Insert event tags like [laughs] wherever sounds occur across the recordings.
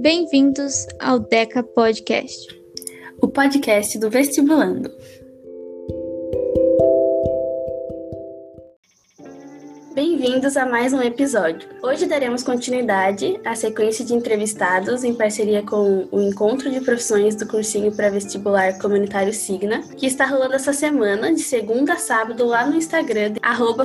Bem-vindos ao Deca Podcast, o podcast do Vestibulando. Bem-vindos a mais um episódio. Hoje daremos continuidade à sequência de entrevistados em parceria com o Encontro de Profissões do Cursinho Pré-Vestibular Comunitário Signa, que está rolando essa semana, de segunda a sábado, lá no Instagram,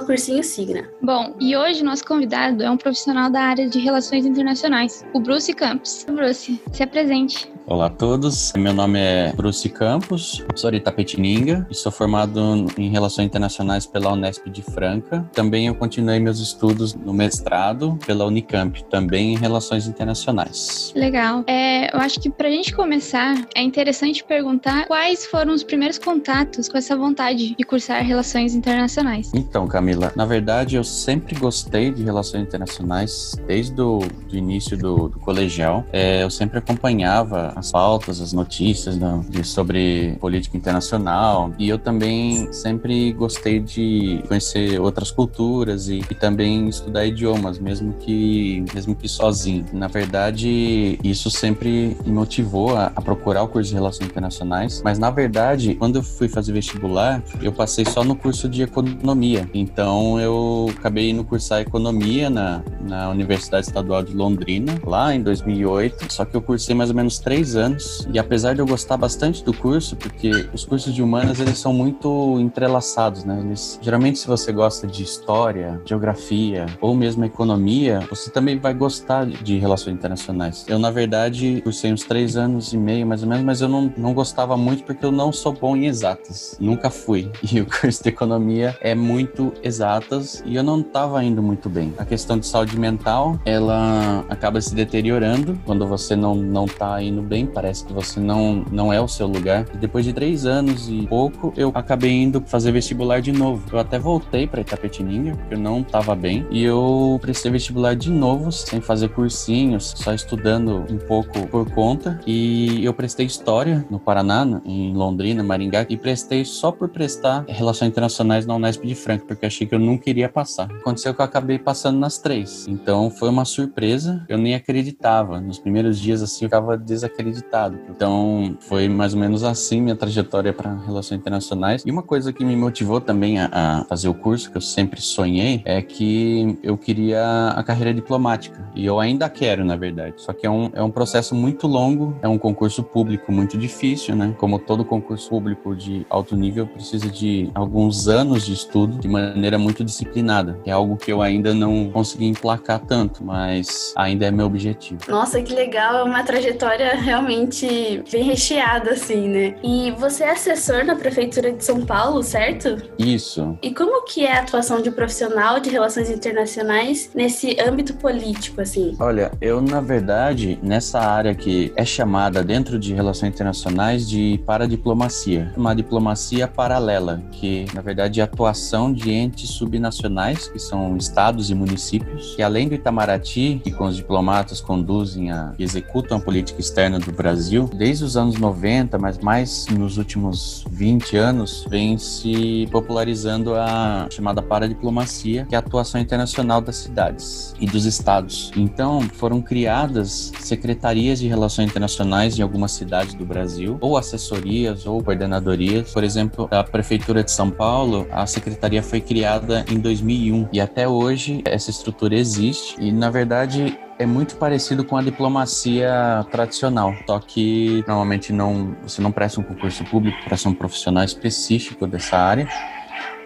Cursinho Signa. Bom, e hoje nosso convidado é um profissional da área de Relações Internacionais, o Bruce Campos. Bruce, se apresente. Olá a todos, meu nome é Bruce Campos, sou de Tapetininga e sou formado em Relações Internacionais pela Unesp de Franca. Também eu continuei meus estudos no mestrado pela Unicamp, também em Relações Internacionais. Legal. É, eu acho que para a gente começar, é interessante perguntar quais foram os primeiros contatos com essa vontade de cursar Relações Internacionais. Então, Camila, na verdade eu sempre gostei de Relações Internacionais desde o do início do, do colegial. É, eu sempre acompanhava as pautas, as notícias né, de, sobre política internacional. E eu também sempre gostei de conhecer outras culturas e, e também estudar idiomas, mesmo que, mesmo que sozinho. Na verdade, isso sempre me motivou a, a procurar o curso de Relações Internacionais. Mas, na verdade, quando eu fui fazer vestibular, eu passei só no curso de Economia. Então, eu acabei indo cursar Economia na, na Universidade Estadual de Londrina, lá em 2008. Só que eu cursei mais ou menos três três anos e apesar de eu gostar bastante do curso, porque os cursos de humanas eles são muito entrelaçados, né? Eles, geralmente se você gosta de história, geografia ou mesmo economia, você também vai gostar de relações internacionais. Eu na verdade cursei uns três anos e meio mais ou menos, mas eu não, não gostava muito porque eu não sou bom em exatas, nunca fui. [laughs] E o curso de economia é muito exatas e eu não estava indo muito bem. A questão de saúde mental, ela acaba se deteriorando quando você não não tá indo bem bem, parece que você não, não é o seu lugar. E depois de três anos e pouco, eu acabei indo fazer vestibular de novo. Eu até voltei para Itapetininga, porque eu não estava bem. E eu prestei vestibular de novo, sem fazer cursinhos, só estudando um pouco por conta. E eu prestei História no Paraná, em Londrina, Maringá, e prestei só por prestar Relações Internacionais na Unesp de Franca, porque achei que eu não queria passar. Aconteceu que eu acabei passando nas três. Então foi uma surpresa, eu nem acreditava. Nos primeiros dias, assim, eu ficava desacreditado acreditado. Então, foi mais ou menos assim minha trajetória para relações internacionais. E uma coisa que me motivou também a, a, fazer o curso, que eu sempre sonhei, é que eu queria a carreira diplomática. E eu ainda quero, na verdade. Só que é um, é um processo muito longo, é um concurso público muito difícil, né? Como todo concurso público de alto nível, precisa de alguns anos de estudo de maneira muito disciplinada. É algo que eu ainda não consegui emplacar tanto, mas ainda é meu objetivo. Nossa, que legal! É uma trajetória realmente bem recheada, assim, né? E você é assessor na Prefeitura de São Paulo, certo? Isso. E como que é a atuação de profissional de relações internacionais nesse âmbito político, assim? Olha, eu, na verdade, nessa área que é chamada dentro de relações internacionais de paradiplomacia, uma diplomacia paralela, que, na verdade, é a atuação de entes subnacionais, que são estados e municípios, que além do Itamaraty, que com os diplomatas conduzem a, executam a política externa do Brasil, desde os anos 90, mas mais nos últimos 20 anos, vem se popularizando a chamada paradiplomacia, que é a atuação internacional das cidades e dos estados. Então, foram criadas secretarias de relações internacionais em algumas cidades do Brasil, ou assessorias ou coordenadorias. Por exemplo, a Prefeitura de São Paulo, a secretaria foi criada em 2001 e até hoje essa estrutura existe e, na verdade, é muito parecido com a diplomacia tradicional, só que normalmente não você não presta um concurso público, presta um profissional específico dessa área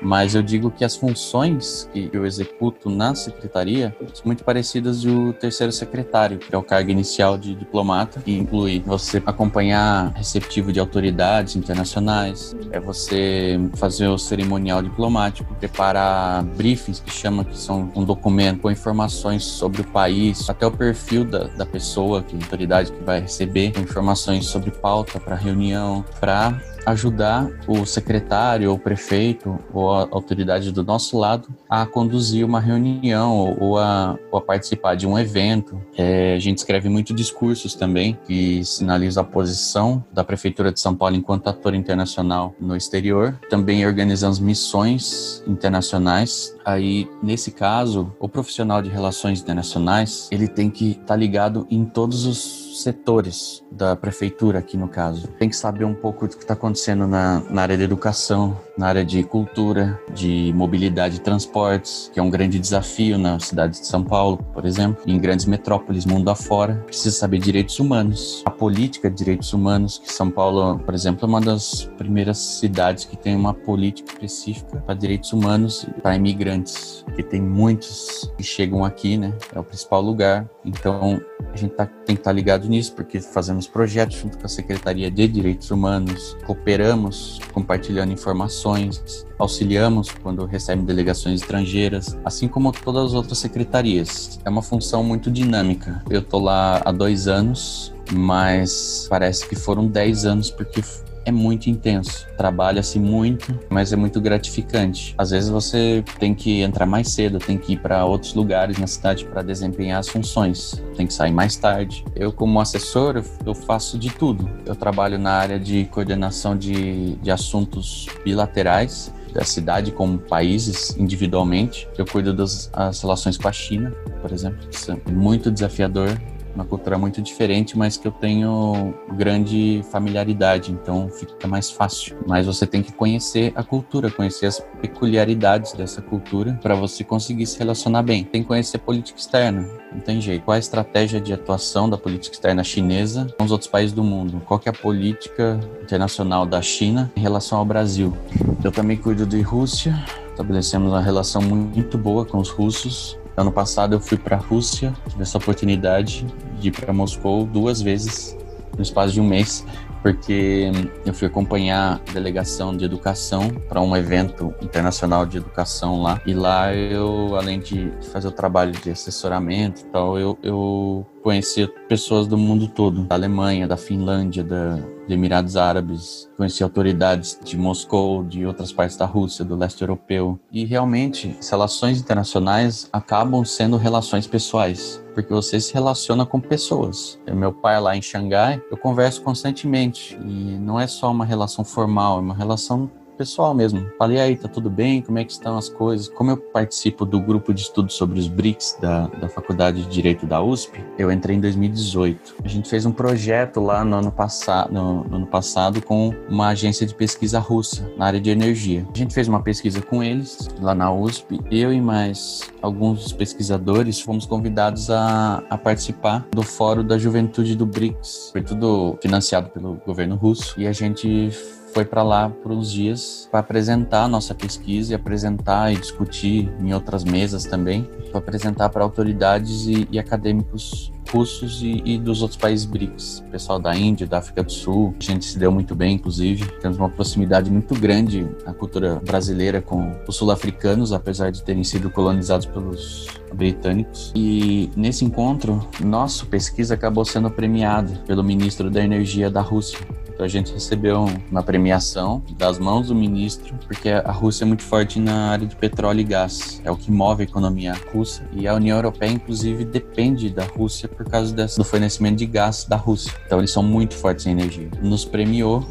mas eu digo que as funções que eu executo na secretaria são muito parecidas do terceiro secretário, que é o cargo inicial de diplomata, que inclui você acompanhar receptivo de autoridades internacionais, é você fazer o cerimonial diplomático, preparar briefings que chama que são um documento com informações sobre o país, até o perfil da, da pessoa, que autoridade que vai receber, informações sobre pauta para reunião, para ajudar o secretário ou prefeito ou a autoridade do nosso lado a conduzir uma reunião ou a, ou a participar de um evento. É, a gente escreve muito discursos também que sinalizam a posição da Prefeitura de São Paulo enquanto ator internacional no exterior. Também organizamos missões internacionais Aí, nesse caso, o profissional de relações internacionais, ele tem que estar tá ligado em todos os setores da prefeitura aqui no caso. Tem que saber um pouco do que está acontecendo na, na área da educação, na área de cultura, de mobilidade e transportes, que é um grande desafio na cidade de São Paulo, por exemplo, em grandes metrópoles mundo afora. Precisa saber direitos humanos, a política de direitos humanos, que São Paulo, por exemplo, é uma das primeiras cidades que tem uma política específica para direitos humanos para imigrantes, que tem muitos que chegam aqui, né? É o principal lugar. Então, a gente tá, tem que estar tá ligado nisso, porque fazemos projetos junto com a Secretaria de Direitos Humanos, cooperamos compartilhando informações, auxiliamos quando recebem delegações estrangeiras, assim como todas as outras secretarias. É uma função muito dinâmica. Eu tô lá há dois anos, mas parece que foram dez anos porque é muito intenso. Trabalha-se muito, mas é muito gratificante. Às vezes você tem que entrar mais cedo, tem que ir para outros lugares na cidade para desempenhar as funções, tem que sair mais tarde. Eu, como assessor, eu faço de tudo. Eu trabalho na área de coordenação de, de assuntos bilaterais da cidade como países individualmente. Eu cuido das relações com a China, por exemplo, isso é muito desafiador uma cultura muito diferente, mas que eu tenho grande familiaridade, então fica mais fácil. Mas você tem que conhecer a cultura, conhecer as peculiaridades dessa cultura para você conseguir se relacionar bem. Tem que conhecer política externa, não tem jeito. Qual a estratégia de atuação da política externa chinesa com os outros países do mundo? Qual é a política internacional da China em relação ao Brasil? Eu também cuido de Rússia, estabelecemos uma relação muito boa com os russos. Ano passado eu fui para a Rússia, tive essa oportunidade de ir para Moscou duas vezes no espaço de um mês, porque eu fui acompanhar a delegação de educação para um evento internacional de educação lá. E lá eu, além de fazer o trabalho de assessoramento e tal, eu, eu conhecia pessoas do mundo todo, da Alemanha, da Finlândia, da, de Emirados Árabes, conheci autoridades de Moscou, de outras partes da Rússia, do leste europeu. E realmente, as relações internacionais acabam sendo relações pessoais, porque você se relaciona com pessoas. Meu pai lá em Xangai, eu converso constantemente e não é só uma relação formal, é uma relação pessoal mesmo. Falei aí, tá tudo bem? Como é que estão as coisas? Como eu participo do grupo de estudo sobre os BRICS da, da Faculdade de Direito da USP, eu entrei em 2018. A gente fez um projeto lá no ano, passado, no, no ano passado com uma agência de pesquisa russa na área de energia. A gente fez uma pesquisa com eles lá na USP. Eu e mais alguns pesquisadores fomos convidados a, a participar do Fórum da Juventude do BRICS. Foi tudo financiado pelo governo russo e a gente foi para lá por uns dias para apresentar a nossa pesquisa e apresentar e discutir em outras mesas também, para apresentar para autoridades e, e acadêmicos russos e, e, dos outros países BRICS, pessoal da Índia, da África do Sul. A gente se deu muito bem, inclusive. Temos uma proximidade muito grande a cultura brasileira com os sul-africanos, apesar de terem sido colonizados pelos britânicos. E nesse encontro, nossa pesquisa acabou sendo premiada pelo ministro da Energia da Rússia, então a gente recebeu uma premiação das mãos do ministro, porque a Rússia é muito forte na área de petróleo e gás. É o que move a economia russa. E a União Europeia, inclusive, depende da Rússia por causa desse, do fornecimento de gás da Rússia. Então eles são muito fortes em energia. Nos premiou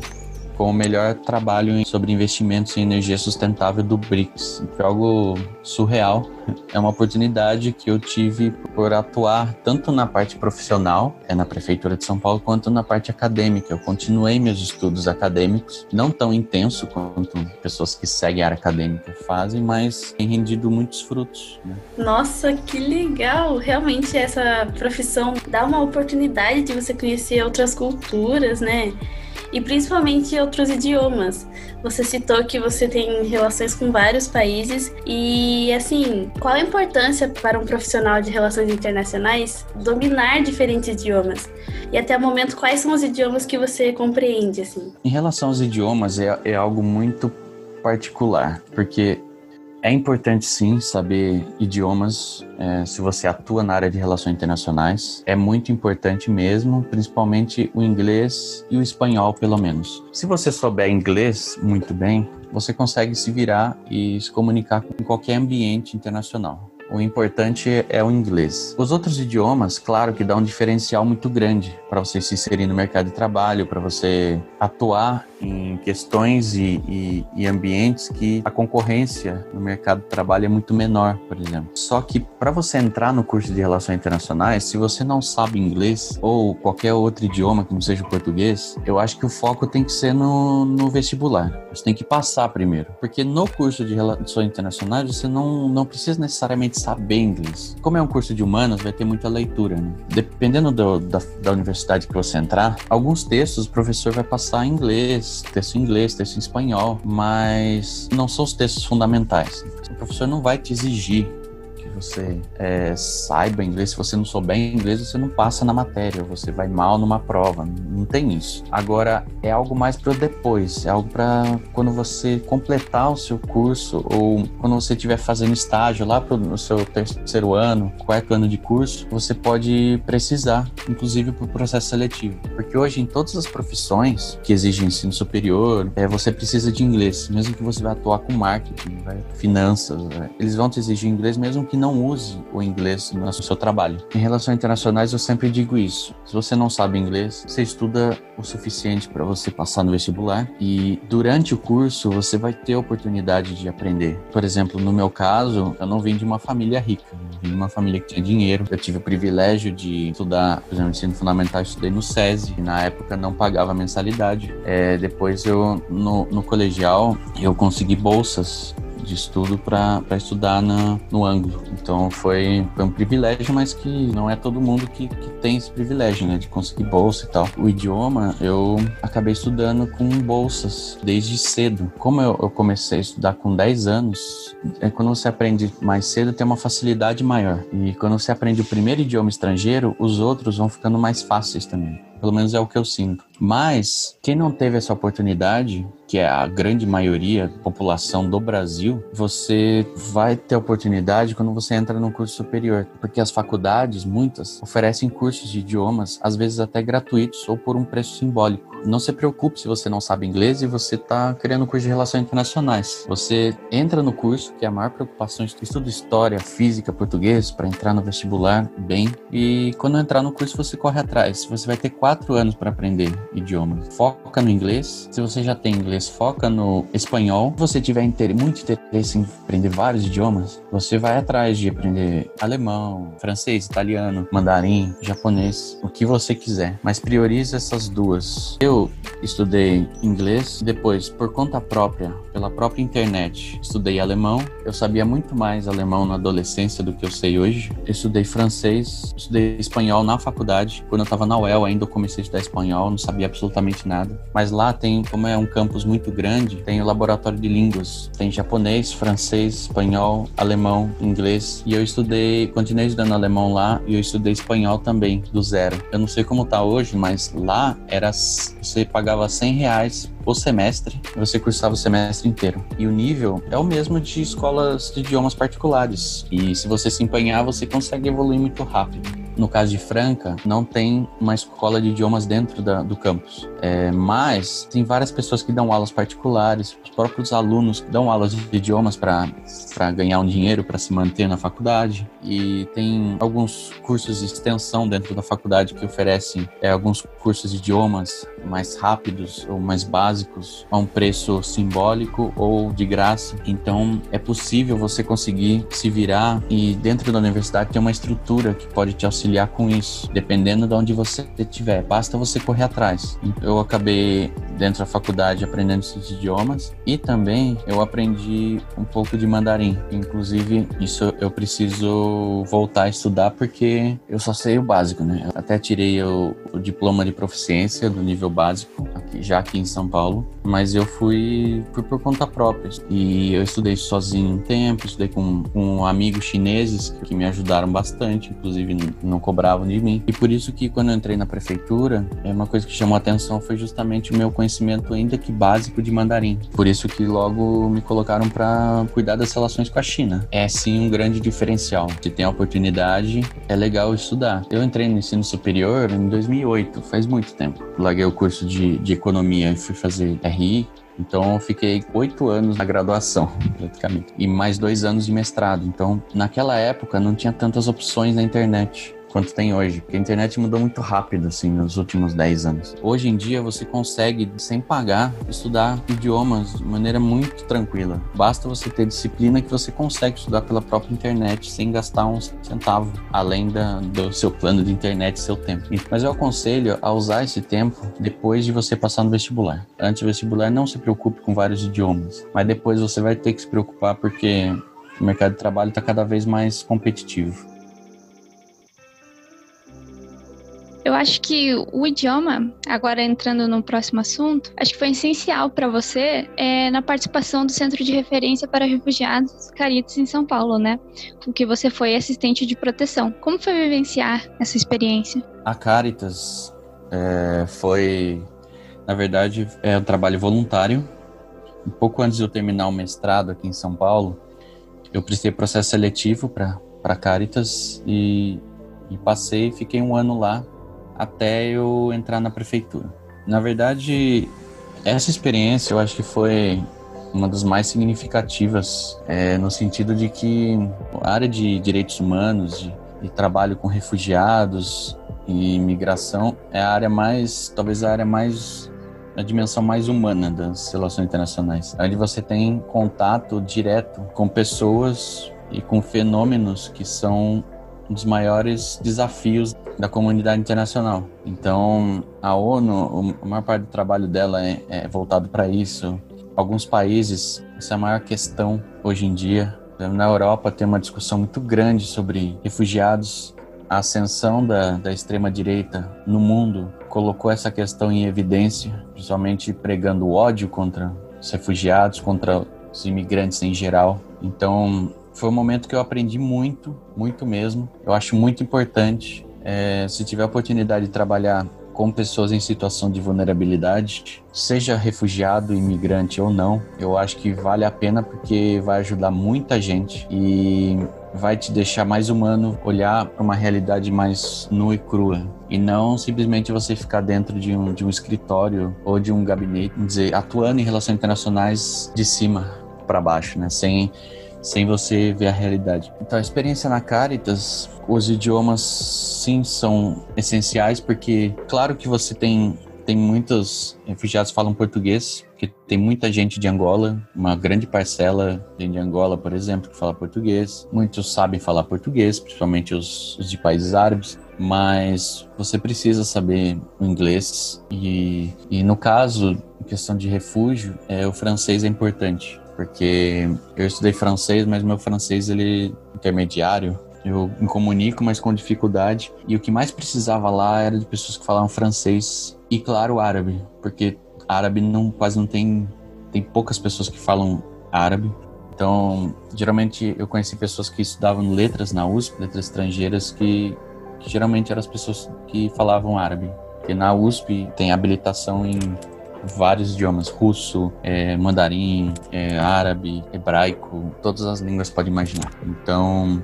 com o melhor trabalho sobre investimentos em energia sustentável do BRICS. Foi algo surreal. [laughs] É uma oportunidade que eu tive por atuar tanto na parte profissional, é na prefeitura de São Paulo, quanto na parte acadêmica. Eu continuei meus estudos acadêmicos, não tão intenso quanto pessoas que seguem a área acadêmica fazem, mas tem rendido muitos frutos. Né? Nossa, que legal! Realmente essa profissão dá uma oportunidade de você conhecer outras culturas, né? E principalmente outros idiomas. Você citou que você tem relações com vários países e, assim, qual a importância para um profissional de relações internacionais dominar diferentes idiomas? E até o momento, quais são os idiomas que você compreende, assim? Em relação aos idiomas, é, é algo muito particular, porque é importante sim saber idiomas é, se você atua na área de relações internacionais. É muito importante mesmo, principalmente o inglês e o espanhol, pelo menos. Se você souber inglês muito bem, você consegue se virar e se comunicar com qualquer ambiente internacional. O importante é o inglês. Os outros idiomas, claro que dá um diferencial muito grande, para você se inserir no mercado de trabalho, para você atuar em questões e, e, e, ambientes que a concorrência no mercado de trabalho é muito menor, por exemplo. Só que para você entrar no curso de Relações Internacionais, se você não sabe inglês ou qualquer outro idioma que não seja o português, eu acho que o foco tem que ser no, no vestibular. Você tem que passar primeiro, porque no curso de Relações Internacionais você não, não precisa necessariamente saber inglês. Como é um curso de humanos, vai ter muita leitura, né? Dependendo do, da, da universidade que você entrar, alguns textos o professor vai passar em inglês, texto em inglês, texto em espanhol, mas não são os textos fundamentais. O professor não vai te exigir você é, saiba inglês, se você não souber inglês, você não passa na matéria, você vai mal numa prova, não tem isso. Agora, é algo mais para depois, é algo para quando você completar o seu curso ou quando você estiver fazendo estágio lá no seu terceiro ano, quarto ano de curso, você pode precisar, inclusive para o processo seletivo. Porque hoje, em todas as profissões que exigem ensino superior, é, você precisa de inglês, mesmo que você vá atuar com marketing, vai, finanças, é, eles vão te exigir inglês mesmo que não não use o inglês no seu trabalho. Em relações internacionais, eu sempre digo isso. Se você não sabe inglês, você estuda o suficiente para você passar no vestibular e durante o curso você vai ter a oportunidade de aprender. Por exemplo, no meu caso, eu não vim de uma família rica, eu vim de uma família que tinha dinheiro. Eu tive o privilégio de estudar, por exemplo, ensino fundamental, estudei no SESI, e na época não pagava mensalidade. É, depois eu, no, no colegial, eu consegui bolsas de estudo para estudar na, no ângulo. Então foi, foi um privilégio, mas que não é todo mundo que, que tem esse privilégio, né, de conseguir bolsa e tal. O idioma eu acabei estudando com bolsas desde cedo. Como eu, eu comecei a estudar com 10 anos, é quando você aprende mais cedo tem uma facilidade maior. E quando você aprende o primeiro idioma estrangeiro, os outros vão ficando mais fáceis também. Pelo menos é o que eu sinto. Mas quem não teve essa oportunidade, que é a grande maioria da população do Brasil, você vai ter oportunidade quando você entra no curso superior, porque as faculdades, muitas, oferecem cursos de idiomas, às vezes até gratuitos ou por um preço simbólico. Não se preocupe se você não sabe inglês e você está querendo um curso de relações internacionais. Você entra no curso, que é a maior preocupação, estuda história, física, português, para entrar no vestibular bem. E quando entrar no curso, você corre atrás. Você vai ter quatro anos para aprender idiomas. Foca no inglês. Se você já tem inglês, foca no espanhol. Se você tiver inter muito interesse em aprender vários idiomas, você vai atrás de aprender alemão, francês, italiano, mandarim, japonês, o que você quiser. Mas priorize essas duas. Eu estudei inglês, depois, por conta própria, pela própria internet, estudei alemão. Eu sabia muito mais alemão na adolescência do que eu sei hoje. Estudei francês, estudei espanhol na faculdade. Quando eu estava na UEL, ainda eu comecei a estudar espanhol, não sabia absolutamente nada. Mas lá tem, como é um campus muito grande, tem o laboratório de línguas. Tem japonês, francês, espanhol, alemão, inglês. E eu estudei, continuei estudando alemão lá e eu estudei espanhol também, do zero. Eu não sei como tá hoje, mas lá era você pagava 100 reais o semestre, você cursava o semestre inteiro. E o nível é o mesmo de escolas de idiomas particulares. E se você se empenhar, você consegue evoluir muito rápido. No caso de Franca, não tem uma escola de idiomas dentro da, do campus. É, mas tem várias pessoas que dão aulas particulares, os próprios alunos dão aulas de idiomas para ganhar um dinheiro para se manter na faculdade. E tem alguns cursos de extensão dentro da faculdade que oferecem é, alguns cursos de idiomas mais rápidos ou mais básicos a um preço simbólico ou de graça. Então é possível você conseguir se virar e dentro da universidade tem uma estrutura que pode te auxiliar auxiliar com isso, dependendo de onde você estiver. Basta você correr atrás. Eu acabei dentro da faculdade aprendendo esses idiomas e também eu aprendi um pouco de mandarim. Inclusive, isso eu preciso voltar a estudar porque eu só sei o básico, né? Eu até tirei o, o diploma de proficiência do nível básico, já aqui em São Paulo, mas eu fui, fui por conta própria. E eu estudei sozinho um tempo, estudei com, com amigos chineses que me ajudaram bastante, inclusive não cobravam de mim. E por isso que quando eu entrei na prefeitura, é uma coisa que chamou a atenção foi justamente o meu conhecimento ainda que básico de mandarim. Por isso que logo me colocaram para cuidar das relações com a China. É sim um grande diferencial. Se tem a oportunidade, é legal estudar. Eu entrei no ensino superior em 2008, faz muito tempo. Larguei o curso de, de economia e fui fazer RI, então eu fiquei oito anos na graduação, praticamente, e mais dois anos de mestrado. Então, naquela época não tinha tantas opções na internet quanto tem hoje, porque a internet mudou muito rápido, assim, nos últimos 10 anos. Hoje em dia, você consegue, sem pagar, estudar idiomas de maneira muito tranquila. Basta você ter disciplina que você consegue estudar pela própria internet sem gastar um centavo, além da, do seu plano de internet, seu tempo. Mas eu aconselho a usar esse tempo depois de você passar no vestibular. Antes do vestibular, não se preocupe com vários idiomas, mas depois você vai ter que se preocupar porque o mercado de trabalho está cada vez mais competitivo. Eu acho que o idioma, agora entrando no próximo assunto, acho que foi essencial para você é, na participação do Centro de Referência para Refugiados Caritas em São Paulo, né? O que você foi assistente de proteção. Como foi vivenciar essa experiência? A Caritas é, foi, na verdade, é um trabalho voluntário. Um pouco antes de eu terminar o mestrado aqui em São Paulo, eu prestei processo seletivo para Caritas e, e passei, fiquei um ano lá até eu entrar na prefeitura. Na verdade, essa experiência eu acho que foi uma das mais significativas, é, no sentido de que a área de direitos humanos, de, de trabalho com refugiados e imigração é a área mais, talvez a área mais a dimensão mais humana das relações internacionais, onde você tem contato direto com pessoas e com fenômenos que são um dos maiores desafios da comunidade internacional. Então, a ONU, a maior parte do trabalho dela é, é voltado para isso. Alguns países, essa é a maior questão hoje em dia. Na Europa tem uma discussão muito grande sobre refugiados. A ascensão da, da extrema-direita no mundo colocou essa questão em evidência, principalmente pregando ódio contra os refugiados, contra os imigrantes em geral. Então, foi um momento que eu aprendi muito, muito mesmo. Eu acho muito importante. É, se tiver a oportunidade de trabalhar com pessoas em situação de vulnerabilidade, seja refugiado, imigrante ou não, eu acho que vale a pena porque vai ajudar muita gente e vai te deixar mais humano olhar para uma realidade mais nua e crua e não simplesmente você ficar dentro de um, de um escritório ou de um gabinete, dizer, atuando em relações internacionais de cima para baixo, né? Sem sem você ver a realidade. Então, a experiência na Caritas, os idiomas sim são essenciais, porque, claro que você tem, tem muitos refugiados que falam português, que tem muita gente de Angola, uma grande parcela de Angola, por exemplo, que fala português. Muitos sabem falar português, principalmente os, os de países árabes mas você precisa saber o inglês e, e no caso, em questão de refúgio, é, o francês é importante porque eu estudei francês, mas meu francês ele é intermediário. Eu me comunico, mas com dificuldade. E o que mais precisava lá era de pessoas que falavam francês e, claro, árabe, porque árabe não quase não tem tem poucas pessoas que falam árabe. Então, geralmente eu conheci pessoas que estudavam letras na USP, letras estrangeiras, que, que geralmente eram as pessoas que falavam árabe. Porque na USP tem habilitação em vários idiomas, russo, é, mandarim, é, árabe, hebraico, todas as línguas pode imaginar. Então,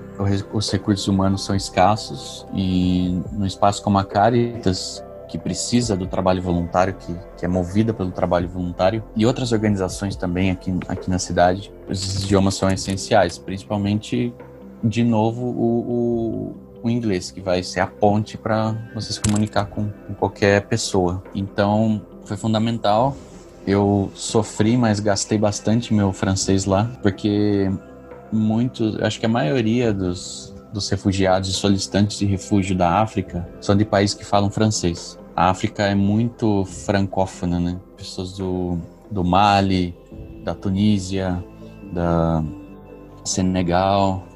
os recursos humanos são escassos e no espaço como a Caritas, que precisa do trabalho voluntário, que, que é movida pelo trabalho voluntário, e outras organizações também aqui, aqui na cidade, os idiomas são essenciais, principalmente, de novo, o, o o inglês, que vai ser a ponte para você se comunicar com, com, qualquer pessoa. Então, foi fundamental. Eu sofri, mas gastei bastante meu francês lá, porque muitos, acho que a maioria dos, dos refugiados e solicitantes de refúgio da África são de países que falam francês. A África é muito francófona, né? Pessoas do, do Mali, da Tunísia, da Senegal,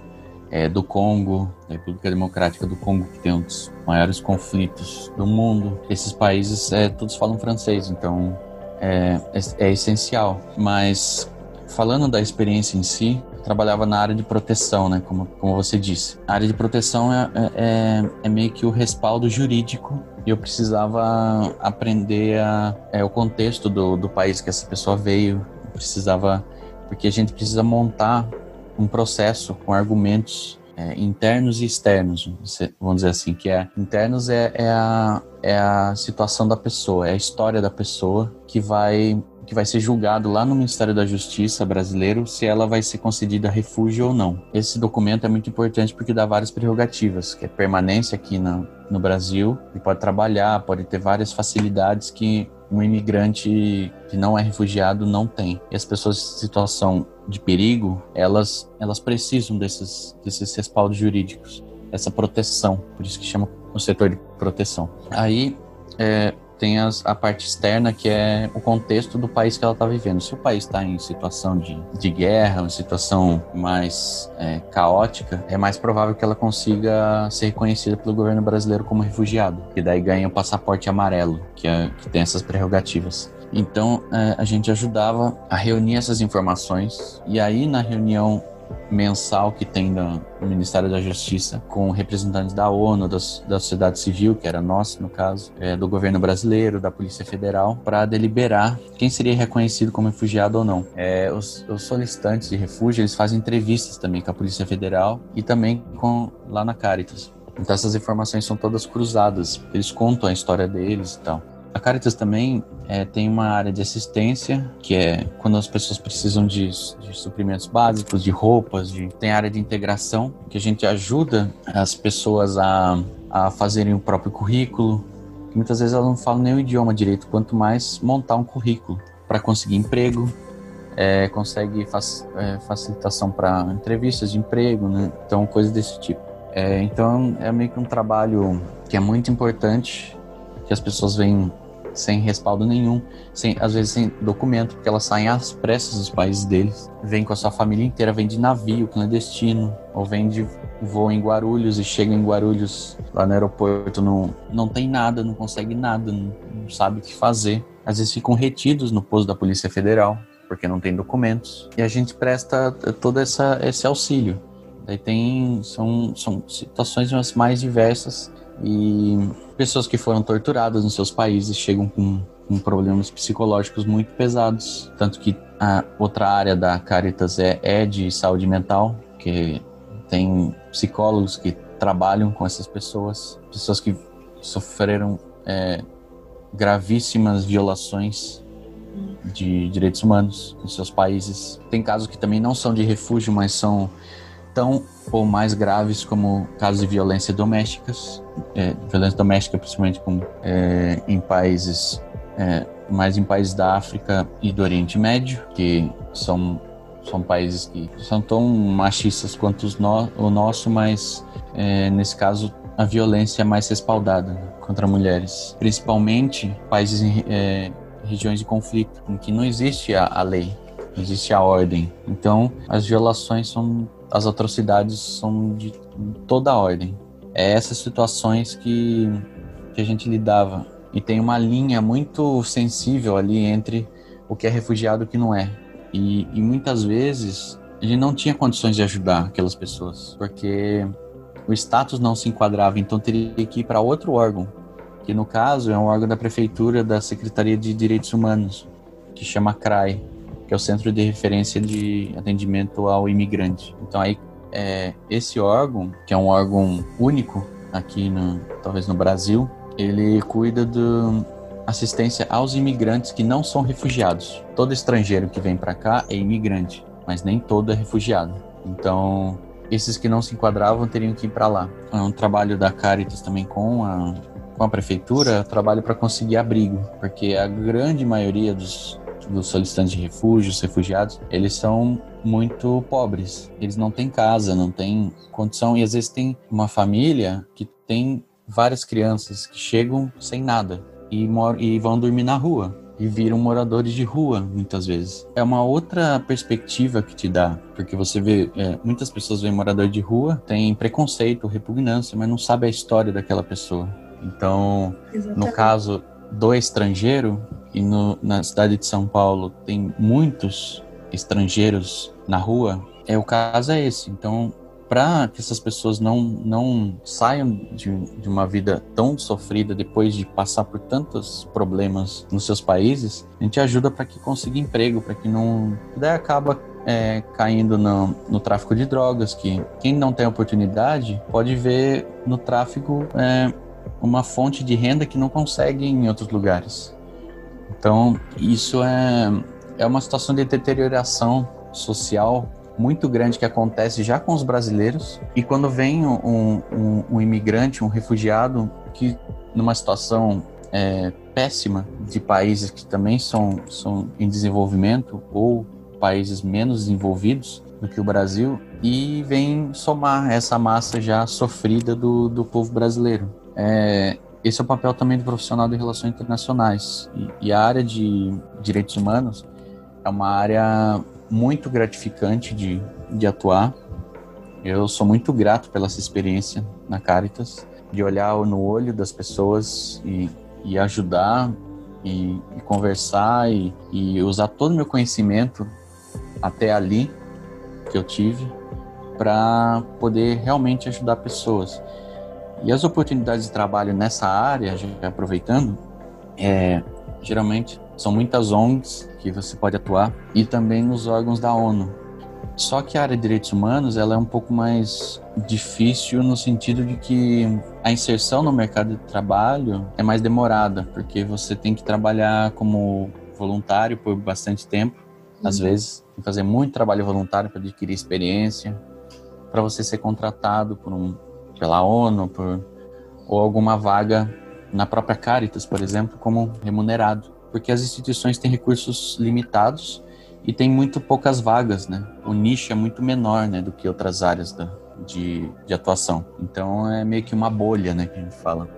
é, do Congo, da República Democrática do Congo, que tem um dos maiores conflitos do mundo. Esses países é, todos falam francês, então é, é, é, essencial. Mas falando da experiência em si, eu trabalhava na área de proteção, né, como, como você disse. A área de proteção é, é, é, meio que o respaldo jurídico e eu precisava aprender a, é, o contexto do, do país que essa pessoa veio. Eu precisava, porque a gente precisa montar um processo com argumentos é, internos e externos, vamos dizer assim, que é internos é, é, a, é a situação da pessoa, é a história da pessoa que vai que vai ser julgado lá no Ministério da Justiça brasileiro se ela vai ser concedida refúgio ou não. Esse documento é muito importante porque dá várias prerrogativas, que é permanência aqui na, no Brasil, e pode trabalhar, pode ter várias facilidades que um imigrante que não é refugiado não tem. E as pessoas em situação de perigo, elas, elas precisam desses, desses respaldos jurídicos, essa proteção, por isso que chama o setor de proteção. Aí, é, tem as, a parte externa, que é o contexto do país que ela está vivendo. Se o país está em situação de, de guerra, uma situação mais é, caótica, é mais provável que ela consiga ser reconhecida pelo governo brasileiro como refugiado, e daí ganha o passaporte amarelo, que, é, que tem essas prerrogativas. Então, é, a gente ajudava a reunir essas informações, e aí na reunião mensal que tem no Ministério da Justiça com representantes da ONU, das, da sociedade civil, que era nosso no caso, é, do governo brasileiro, da Polícia Federal, para deliberar quem seria reconhecido como refugiado ou não. É, os, os, solicitantes de refúgio eles fazem entrevistas também com a Polícia Federal e também com lá na Caritas. Então essas informações são todas cruzadas. Eles contam a história deles e tal. A Caritas também é, tem uma área de assistência, que é quando as pessoas precisam de, de suprimentos básicos, de roupas, de, tem área de integração, que a gente ajuda as pessoas a, a fazerem o próprio currículo. Muitas vezes elas não falam nem o idioma direito, quanto mais montar um currículo para conseguir emprego, é, consegue fac, é, facilitação para entrevistas de emprego, né? então coisas desse tipo. É, então é meio que um trabalho que é muito importante que as pessoas vêm sem respaldo nenhum, sem, às vezes sem documento, porque elas saem às pressas dos países deles, vêm com a sua família inteira, vêm de navio clandestino, ou vêm de voo em Guarulhos e chegam em Guarulhos lá no aeroporto, não, não tem nada, não consegue nada, não, não sabe o que fazer. Às vezes ficam retidos no posto da Polícia Federal, porque não tem documentos. E a gente presta todo essa, esse auxílio. Daí tem, são, são situações mais diversas e pessoas que foram torturadas nos seus países chegam com, com problemas psicológicos muito pesados. Tanto que a outra área da Caritas é, é de saúde mental, que tem psicólogos que trabalham com essas pessoas, pessoas que sofreram é, gravíssimas violações de direitos humanos nos seus países. Tem casos que também não são de refúgio, mas são tão ou mais graves como casos de violência domésticas, é, violência doméstica principalmente como, é, em países, é, mais em países da África e do Oriente Médio, que são são países que são tão machistas quanto no, o nosso, mas é, nesse caso a violência é mais respaldada contra mulheres, principalmente países em é, regiões de conflito, em que não existe a, a lei, existe a ordem. Então, as violações são as atrocidades são de toda a ordem. É essas situações que, que a gente lidava. E tem uma linha muito sensível ali entre o que é refugiado e o que não é. E, e muitas vezes a gente não tinha condições de ajudar aquelas pessoas, porque o status não se enquadrava, então teria que ir para outro órgão, que no caso é um órgão da prefeitura da Secretaria de Direitos Humanos, que chama CRAI que é o Centro de Referência de Atendimento ao Imigrante. Então aí é, esse órgão, que é um órgão único aqui no, talvez no Brasil, ele cuida de assistência aos imigrantes que não são refugiados. Todo estrangeiro que vem para cá é imigrante, mas nem todo é refugiado. Então, esses que não se enquadravam teriam que ir para lá. É um trabalho da Caritas também com a, com a prefeitura, trabalho para conseguir abrigo, porque a grande maioria dos dos solicitantes de refúgio, os refugiados, eles são muito pobres. Eles não têm casa, não têm condição e às vezes tem uma família que tem várias crianças que chegam sem nada e, e vão dormir na rua e viram moradores de rua muitas vezes. É uma outra perspectiva que te dá, porque você vê, é, muitas pessoas veem morador de rua, tem preconceito, repugnância, mas não sabe a história daquela pessoa. Então, Exatamente. no caso do estrangeiro, e no, na cidade de São Paulo tem muitos estrangeiros na rua, é o caso é esse. Então, para que essas pessoas não, não saiam de, de uma vida tão sofrida depois de passar por tantos problemas nos seus países, a gente ajuda para que consiga emprego, para que não. Daí acaba é, caindo no, no, tráfico de drogas, que quem não tem oportunidade pode ver no tráfico é, uma fonte de renda que não consegue em outros lugares. Então, isso é, é uma situação de deterioração social muito grande que acontece já com os brasileiros. E quando vem um, um, um imigrante, um refugiado, que numa situação é, péssima de países que também são, são em desenvolvimento ou países menos desenvolvidos do que o Brasil, e vem somar essa massa já sofrida do, do povo brasileiro. É, esse é o papel também do profissional de relações internacionais. E, e, a área de direitos humanos é uma área muito gratificante de, de atuar. Eu sou muito grato pela essa experiência na Caritas, de olhar no olho das pessoas e, e ajudar e, e conversar e, e usar todo o meu conhecimento até ali que eu tive para poder realmente ajudar pessoas. E as oportunidades de trabalho nessa área, aproveitando, é, geralmente são muitas ONGs que você pode atuar e também nos órgãos da ONU. Só que a área de direitos humanos ela é um pouco mais difícil no sentido de que a inserção no mercado de trabalho é mais demorada, porque você tem que trabalhar como voluntário por bastante tempo, uhum. às vezes, tem que fazer muito trabalho voluntário para adquirir experiência, para você ser contratado por um, pela ONU, por, ou alguma vaga na própria Caritas, por exemplo, como remunerado, porque as instituições têm recursos limitados e tem muito poucas vagas, né? O nicho é muito menor, né, do que outras áreas da, de, de atuação. Então é meio que uma bolha, né, que a gente fala.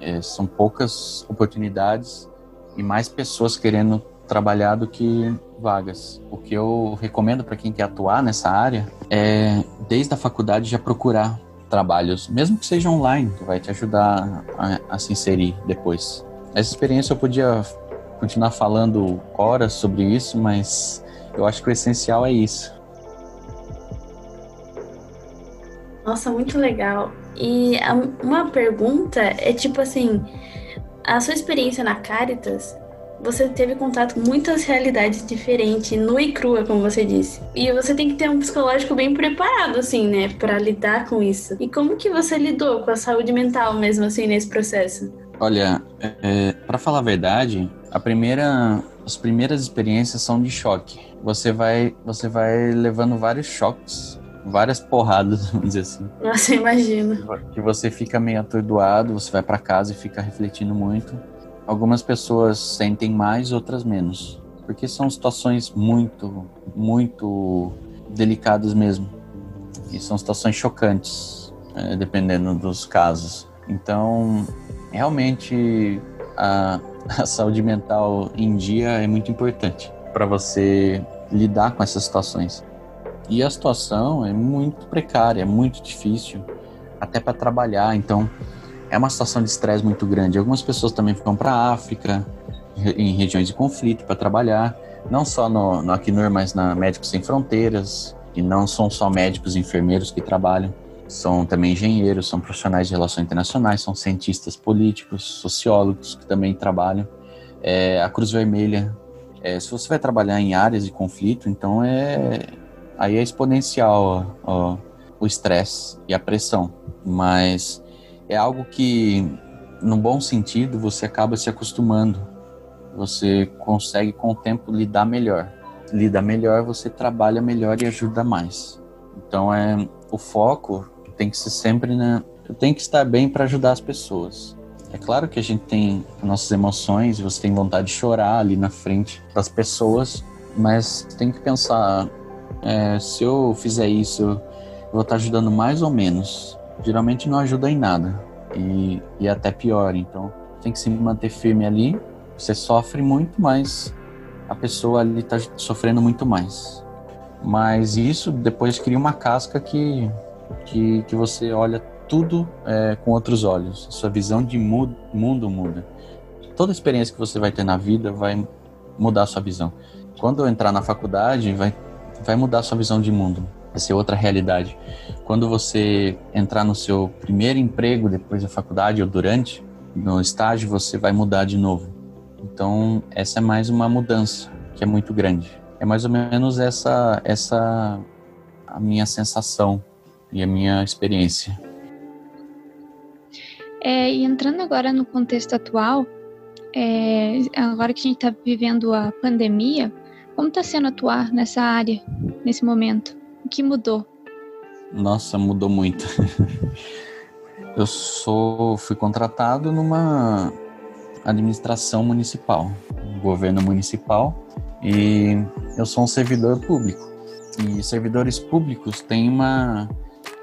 É, são poucas oportunidades e mais pessoas querendo trabalhar do que vagas. O que eu recomendo para quem quer atuar nessa área é, desde a faculdade, já procurar trabalhos, mesmo que seja online, vai te ajudar a, a se inserir depois. Essa experiência eu podia continuar falando horas sobre isso, mas eu acho que o essencial é isso. Nossa, muito legal. E uma pergunta é tipo assim, a sua experiência na Caritas você teve contato com muitas realidades diferentes, nua e crua, como você disse. E você tem que ter um psicológico bem preparado, assim, né, para lidar com isso. E como que você lidou com a saúde mental mesmo, assim, nesse processo? Olha, é, para falar a verdade, a primeira, as primeiras experiências são de choque. Você vai, você vai levando vários choques várias porradas, [laughs] vamos dizer assim. Nossa, imagino. Que você fica meio atordoado, você vai para casa e fica refletindo muito. Algumas pessoas sentem mais, outras menos. Porque são situações muito, muito delicadas mesmo. E são situações chocantes, é, dependendo dos casos. Então, realmente, a, [laughs] a saúde mental em dia é muito importante para você lidar com essas situações. E a situação é muito precária, é muito difícil, até para trabalhar. Então, é uma situação de estresse muito grande. Algumas pessoas também ficam para a África, em regiões de conflito, para trabalhar, não só no, no Acnur, mas na Médicos Sem Fronteiras, e não são só médicos e enfermeiros que trabalham, são também engenheiros, são profissionais de relações internacionais, são cientistas políticos, sociólogos que também trabalham. É, a Cruz Vermelha, é, se você vai trabalhar em áreas de conflito, então é aí é exponencial ó, ó, o estresse e a pressão, mas é algo que, num bom sentido, você acaba se acostumando. Você consegue, com o tempo, lidar melhor. Lidar melhor, você trabalha melhor e ajuda mais. Então, é o foco tem que ser sempre na. Eu tenho que estar bem para ajudar as pessoas. É claro que a gente tem nossas emoções, você tem vontade de chorar ali na frente das pessoas, mas tem que pensar: é, se eu fizer isso, eu vou estar ajudando mais ou menos geralmente não ajuda em nada e, e até pior. Então tem que se manter firme ali. Você sofre muito, mas a pessoa ali está sofrendo muito mais. Mas isso depois cria uma casca que, que, que você olha tudo é, com outros olhos. Sua visão de mundo, mundo muda. Toda experiência que você vai ter na vida vai mudar sua visão. Quando eu entrar na faculdade, vai, vai mudar sua visão de mundo vai ser outra realidade. Quando você entrar no seu primeiro emprego depois da faculdade ou durante, no estágio, você vai mudar de novo. Então, essa é mais uma mudança que é muito grande. É mais ou menos essa essa a minha sensação e a minha experiência. É, e entrando agora no contexto atual, é, agora que a gente está vivendo a pandemia, como está sendo atuar nessa área, nesse momento? Que mudou? Nossa, mudou muito. [laughs] Eu sou, fui contratado numa administração municipal, governo municipal, e eu sou um servidor público. E servidores públicos têm uma.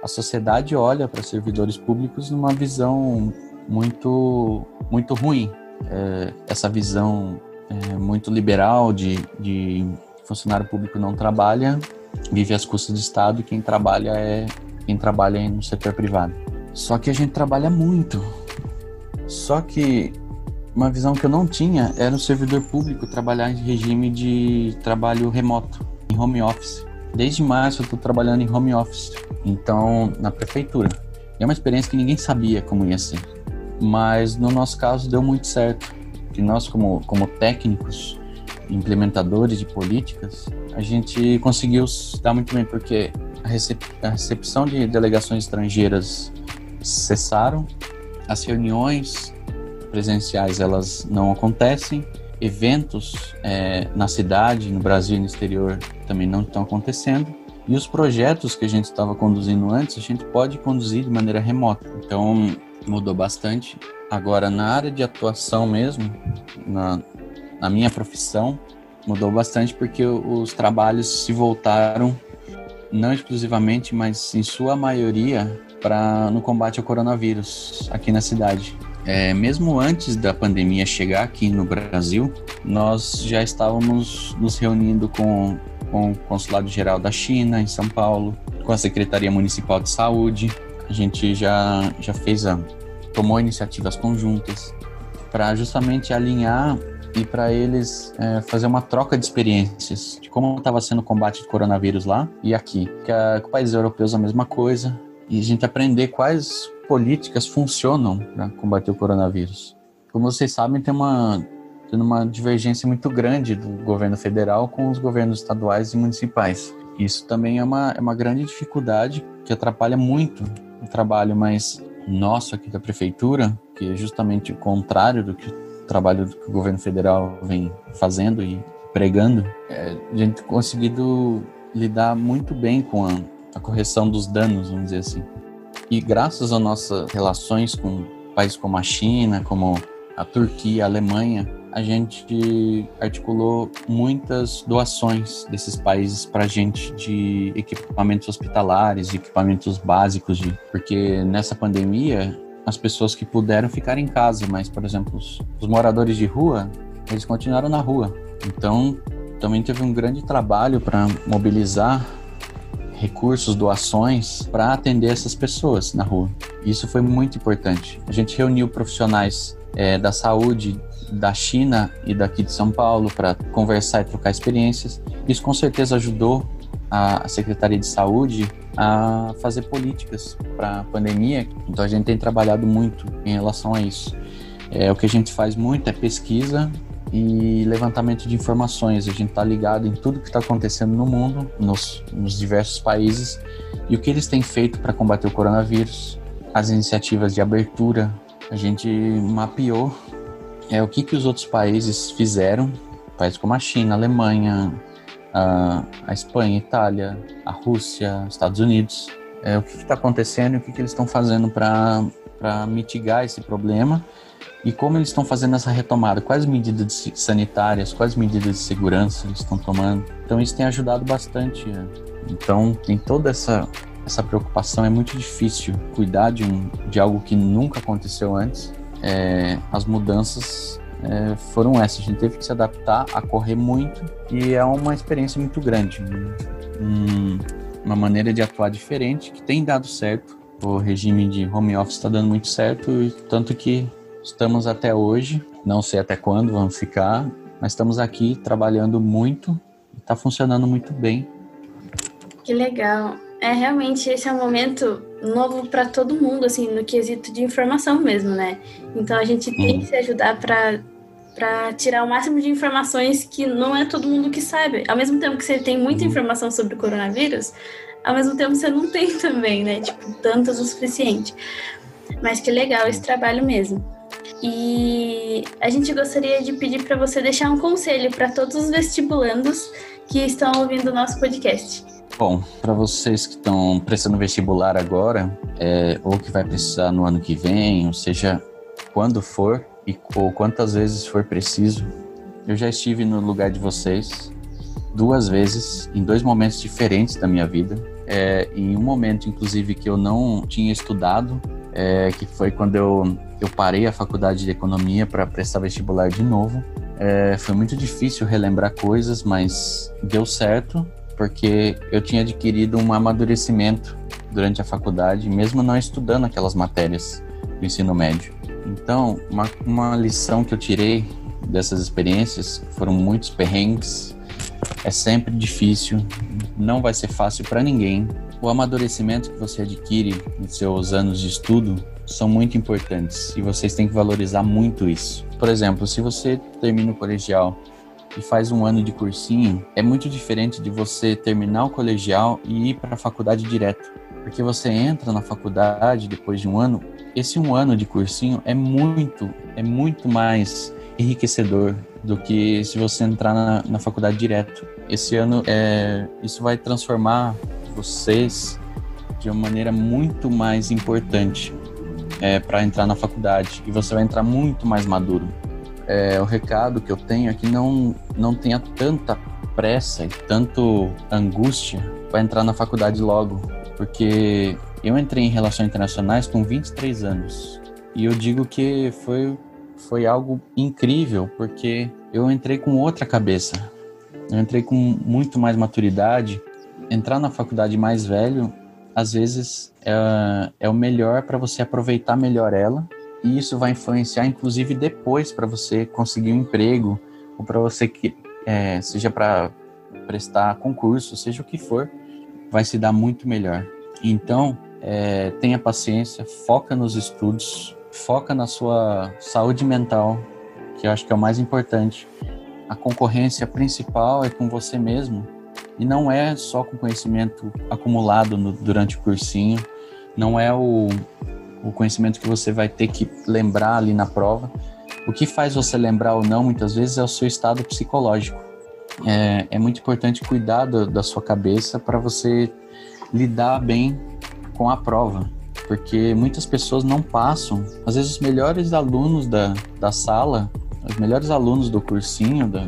A sociedade olha para servidores públicos numa visão muito, muito ruim. É, essa visão é, muito liberal de, de funcionário público não trabalha, vive às custas do Estado, e quem trabalha é quem trabalha no setor privado. Só que a gente trabalha muito. Só que uma visão que eu não tinha era o servidor público trabalhar em regime de trabalho remoto, em home office. Desde março eu estou trabalhando em home office, então na prefeitura. É uma experiência que ninguém sabia como ia ser, mas no nosso caso deu muito certo. Que nós como como técnicos, implementadores de políticas, a gente conseguiu dar muito bem porque a, recep a recepção de delegações estrangeiras cessaram, as reuniões presenciais elas não acontecem, eventos é, na cidade, no Brasil e no exterior também não estão acontecendo. E os projetos que a gente estava conduzindo antes, a gente pode conduzir de maneira remota. Então, mudou bastante. Agora, na área de atuação mesmo, na, na minha profissão, mudou bastante porque os trabalhos se voltaram, não exclusivamente, mas em sua maioria, para no combate ao coronavírus aqui na cidade. É, mesmo antes da pandemia chegar aqui no Brasil, nós já estávamos nos reunindo com, com o Consulado Geral da China, em São Paulo, com a Secretaria Municipal de Saúde. A gente já, já fez a, tomou iniciativas conjuntas para justamente alinhar e para eles é, fazer uma troca de experiências de como estava sendo o combate do coronavírus lá e aqui. Que, a, que países europeus a mesma coisa, e a gente aprender quais políticas funcionam para combater o coronavírus. Como vocês sabem, tem uma, tem uma divergência muito grande do governo federal com os governos estaduais e municipais. Isso também é uma, é uma grande dificuldade que atrapalha muito o trabalho mais nosso aqui da prefeitura, que é justamente o contrário do que trabalho que o governo federal vem fazendo e pregando. É, a gente conseguido lidar muito bem com a, a correção dos danos, vamos dizer assim. E graças às nossas relações com países como a China, como a Turquia, a Alemanha, a gente articulou muitas doações desses países para a gente de equipamentos hospitalares, de equipamentos básicos, de, porque nessa pandemia as pessoas que puderam ficar em casa, mas por exemplo os, os moradores de rua eles continuaram na rua. Então também teve um grande trabalho para mobilizar recursos, doações para atender essas pessoas na rua. Isso foi muito importante. A gente reuniu profissionais é, da saúde da China e daqui de São Paulo para conversar e trocar experiências. Isso com certeza ajudou a Secretaria de Saúde a fazer políticas para a pandemia. Então a gente tem trabalhado muito em relação a isso. É, o que a gente faz muito é pesquisa e levantamento de informações. A gente está ligado em tudo que está acontecendo no mundo, nos, nos, diversos países e o que eles têm feito para combater o coronavírus, as iniciativas de abertura. A gente mapeou é, o que, que os outros países fizeram, países como a China, a Alemanha, a, a Espanha, a Itália, a Rússia, Estados Unidos. É, o que está acontecendo e o que, que eles estão fazendo para mitigar esse problema e como eles estão fazendo essa retomada? Quais medidas sanitárias, quais medidas de segurança eles estão tomando? Então isso tem ajudado bastante. Né? Então tem toda essa essa preocupação é muito difícil cuidar de um de algo que nunca aconteceu antes. É, as mudanças é, foram essas. A gente teve que se adaptar a correr muito e é uma experiência muito grande, um, uma maneira de atuar diferente que tem dado certo. O regime de home office está dando muito certo, tanto que Estamos até hoje, não sei até quando vamos ficar, mas estamos aqui trabalhando muito e está funcionando muito bem. Que legal. É realmente esse é um momento novo para todo mundo, assim, no quesito de informação mesmo, né? Então a gente tem uhum. que se ajudar para para tirar o máximo de informações que não é todo mundo que sabe. Ao mesmo tempo que você tem muita uhum. informação sobre o coronavírus, ao mesmo tempo você não tem [laughs] também, né? Tipo, tantas o suficiente. Mas que legal esse trabalho mesmo. E a gente gostaria de pedir para você deixar um conselho para todos os vestibulandos que estão ouvindo o nosso podcast. Bom, para vocês que estão prestando vestibular agora, é, ou que vai precisar no ano que vem, ou seja, quando for e ou quantas vezes for preciso, eu já estive no lugar de vocês duas vezes, em dois momentos diferentes da minha vida. É, em um momento, inclusive, que eu não tinha estudado, é, que foi quando eu, eu parei a faculdade de economia para prestar vestibular de novo. É, foi muito difícil relembrar coisas, mas deu certo porque eu tinha adquirido um amadurecimento durante a faculdade, mesmo não estudando aquelas matérias do ensino médio. Então, uma, uma lição que eu tirei dessas experiências foram muitos perrengues. É sempre difícil, não vai ser fácil para ninguém. O amadurecimento que você adquire nos seus anos de estudo são muito importantes e vocês têm que valorizar muito isso. Por exemplo, se você termina o colegial e faz um ano de cursinho, é muito diferente de você terminar o colegial e ir para a faculdade direto. Porque você entra na faculdade depois de um ano, esse um ano de cursinho é muito, é muito mais enriquecedor do que se você entrar na, na faculdade direto. Esse ano, é, isso vai transformar vocês de uma maneira muito mais importante é, para entrar na faculdade e você vai entrar muito mais maduro é, o recado que eu tenho é que não, não tenha tanta pressa e tanto angústia para entrar na faculdade logo, porque eu entrei em relações internacionais com 23 anos. E eu digo que foi, foi algo incrível, porque eu entrei com outra cabeça, eu entrei com muito mais maturidade. Entrar na faculdade mais velho, às vezes, é, é o melhor para você aproveitar melhor ela e isso vai influenciar, inclusive, depois para você conseguir um emprego ou para você que é, seja para prestar concurso, seja o que for, vai se dar muito melhor. Então, é, tenha paciência, foca nos estudos, foca na sua saúde mental, que eu acho que é o mais importante. A concorrência principal é com você mesmo e não é só com conhecimento acumulado no, durante o cursinho, não é o, o conhecimento que você vai ter que lembrar ali na prova. O que faz você lembrar ou não, muitas vezes, é o seu estado psicológico. É, é muito importante cuidar do, da sua cabeça para você lidar bem com a prova, porque muitas pessoas não passam. Às vezes, os melhores alunos da, da sala, os melhores alunos do cursinho, da,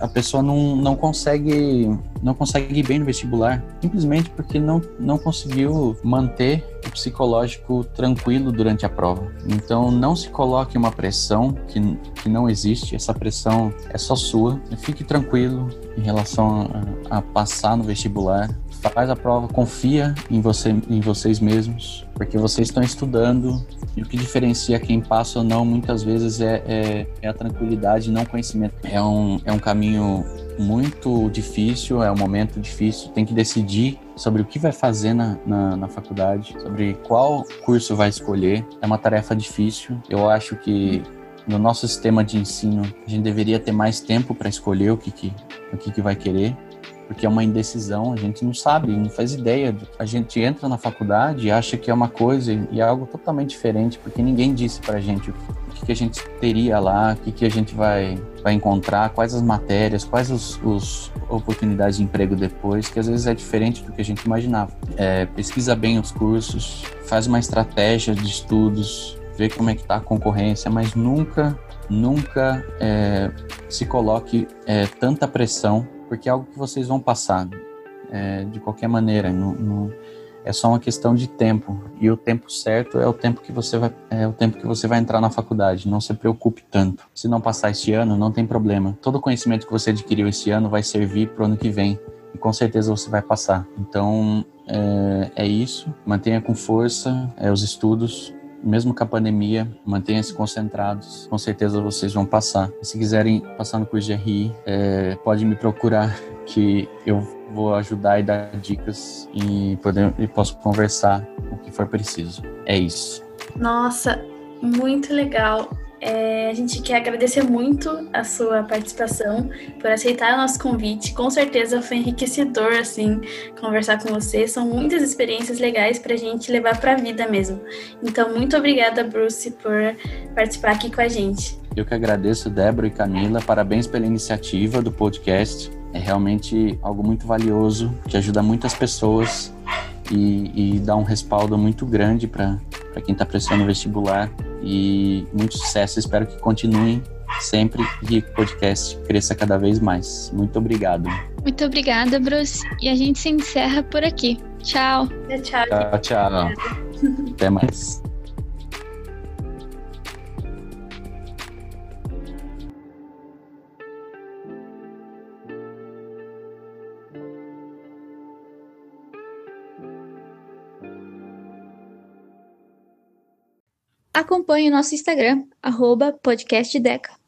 a pessoa não, não consegue não consegue ir bem no vestibular simplesmente porque não, não conseguiu manter o psicológico tranquilo durante a prova. Então não se coloque uma pressão que, que não existe, essa pressão é só sua. Fique tranquilo em relação a, a passar no vestibular faz a prova, confia em, você, em vocês mesmos, porque vocês estão estudando e o que diferencia quem passa ou não muitas vezes é, é, é a tranquilidade não conhecimento. É um, é um caminho muito difícil, é um momento difícil, tem que decidir sobre o que vai fazer na, na, na, faculdade, sobre qual curso vai escolher. É uma tarefa difícil. Eu acho que no nosso sistema de ensino a gente deveria ter mais tempo para escolher o que, que, o que, que vai querer porque é uma indecisão, a gente não sabe, não faz ideia. A gente entra na faculdade e acha que é uma coisa e é algo totalmente diferente, porque ninguém disse pra gente o que, que a gente teria lá, o que, que a gente vai, vai encontrar, quais as matérias, quais os, os oportunidades de emprego depois, que às vezes é diferente do que a gente imaginava. É, pesquisa bem os cursos, faz uma estratégia de estudos, vê como é que tá a concorrência, mas nunca, nunca é, se coloque é, tanta pressão porque é algo que vocês vão passar é, de qualquer maneira. Não, não, é só uma questão de tempo e o tempo certo é o tempo que você vai é o tempo que você vai entrar na faculdade. Não se preocupe tanto. Se não passar este ano, não tem problema. Todo o conhecimento que você adquiriu esse ano vai servir para o ano que vem e com certeza você vai passar. Então é, é isso. Mantenha com força é, os estudos mesmo com a pandemia, mantenham-se concentrados. Com certeza vocês vão passar. Se quiserem passar no curso de RI, é, pode me procurar [laughs] que eu vou ajudar e dar dicas e, poder, e posso conversar o que for preciso. É isso. Nossa, muito legal. É, a gente quer agradecer muito a sua participação, por aceitar o nosso convite. Com certeza foi enriquecedor, assim, conversar com você. São muitas experiências legais para a gente levar para a vida mesmo. Então, muito obrigada, Bruce, por participar aqui com a gente. Eu que agradeço, Débora e Camila. Parabéns pela iniciativa do podcast. É realmente algo muito valioso, que ajuda muitas pessoas e, e dá um respaldo muito grande para quem está prestando vestibular. E muito sucesso. Espero que continuem sempre e o podcast cresça cada vez mais. Muito obrigado. Muito obrigada, Bruce. E a gente se encerra por aqui. Tchau. Tchau, tchau. Tchau, tchau. Até mais. Acompanhe o nosso Instagram, podcastdeca.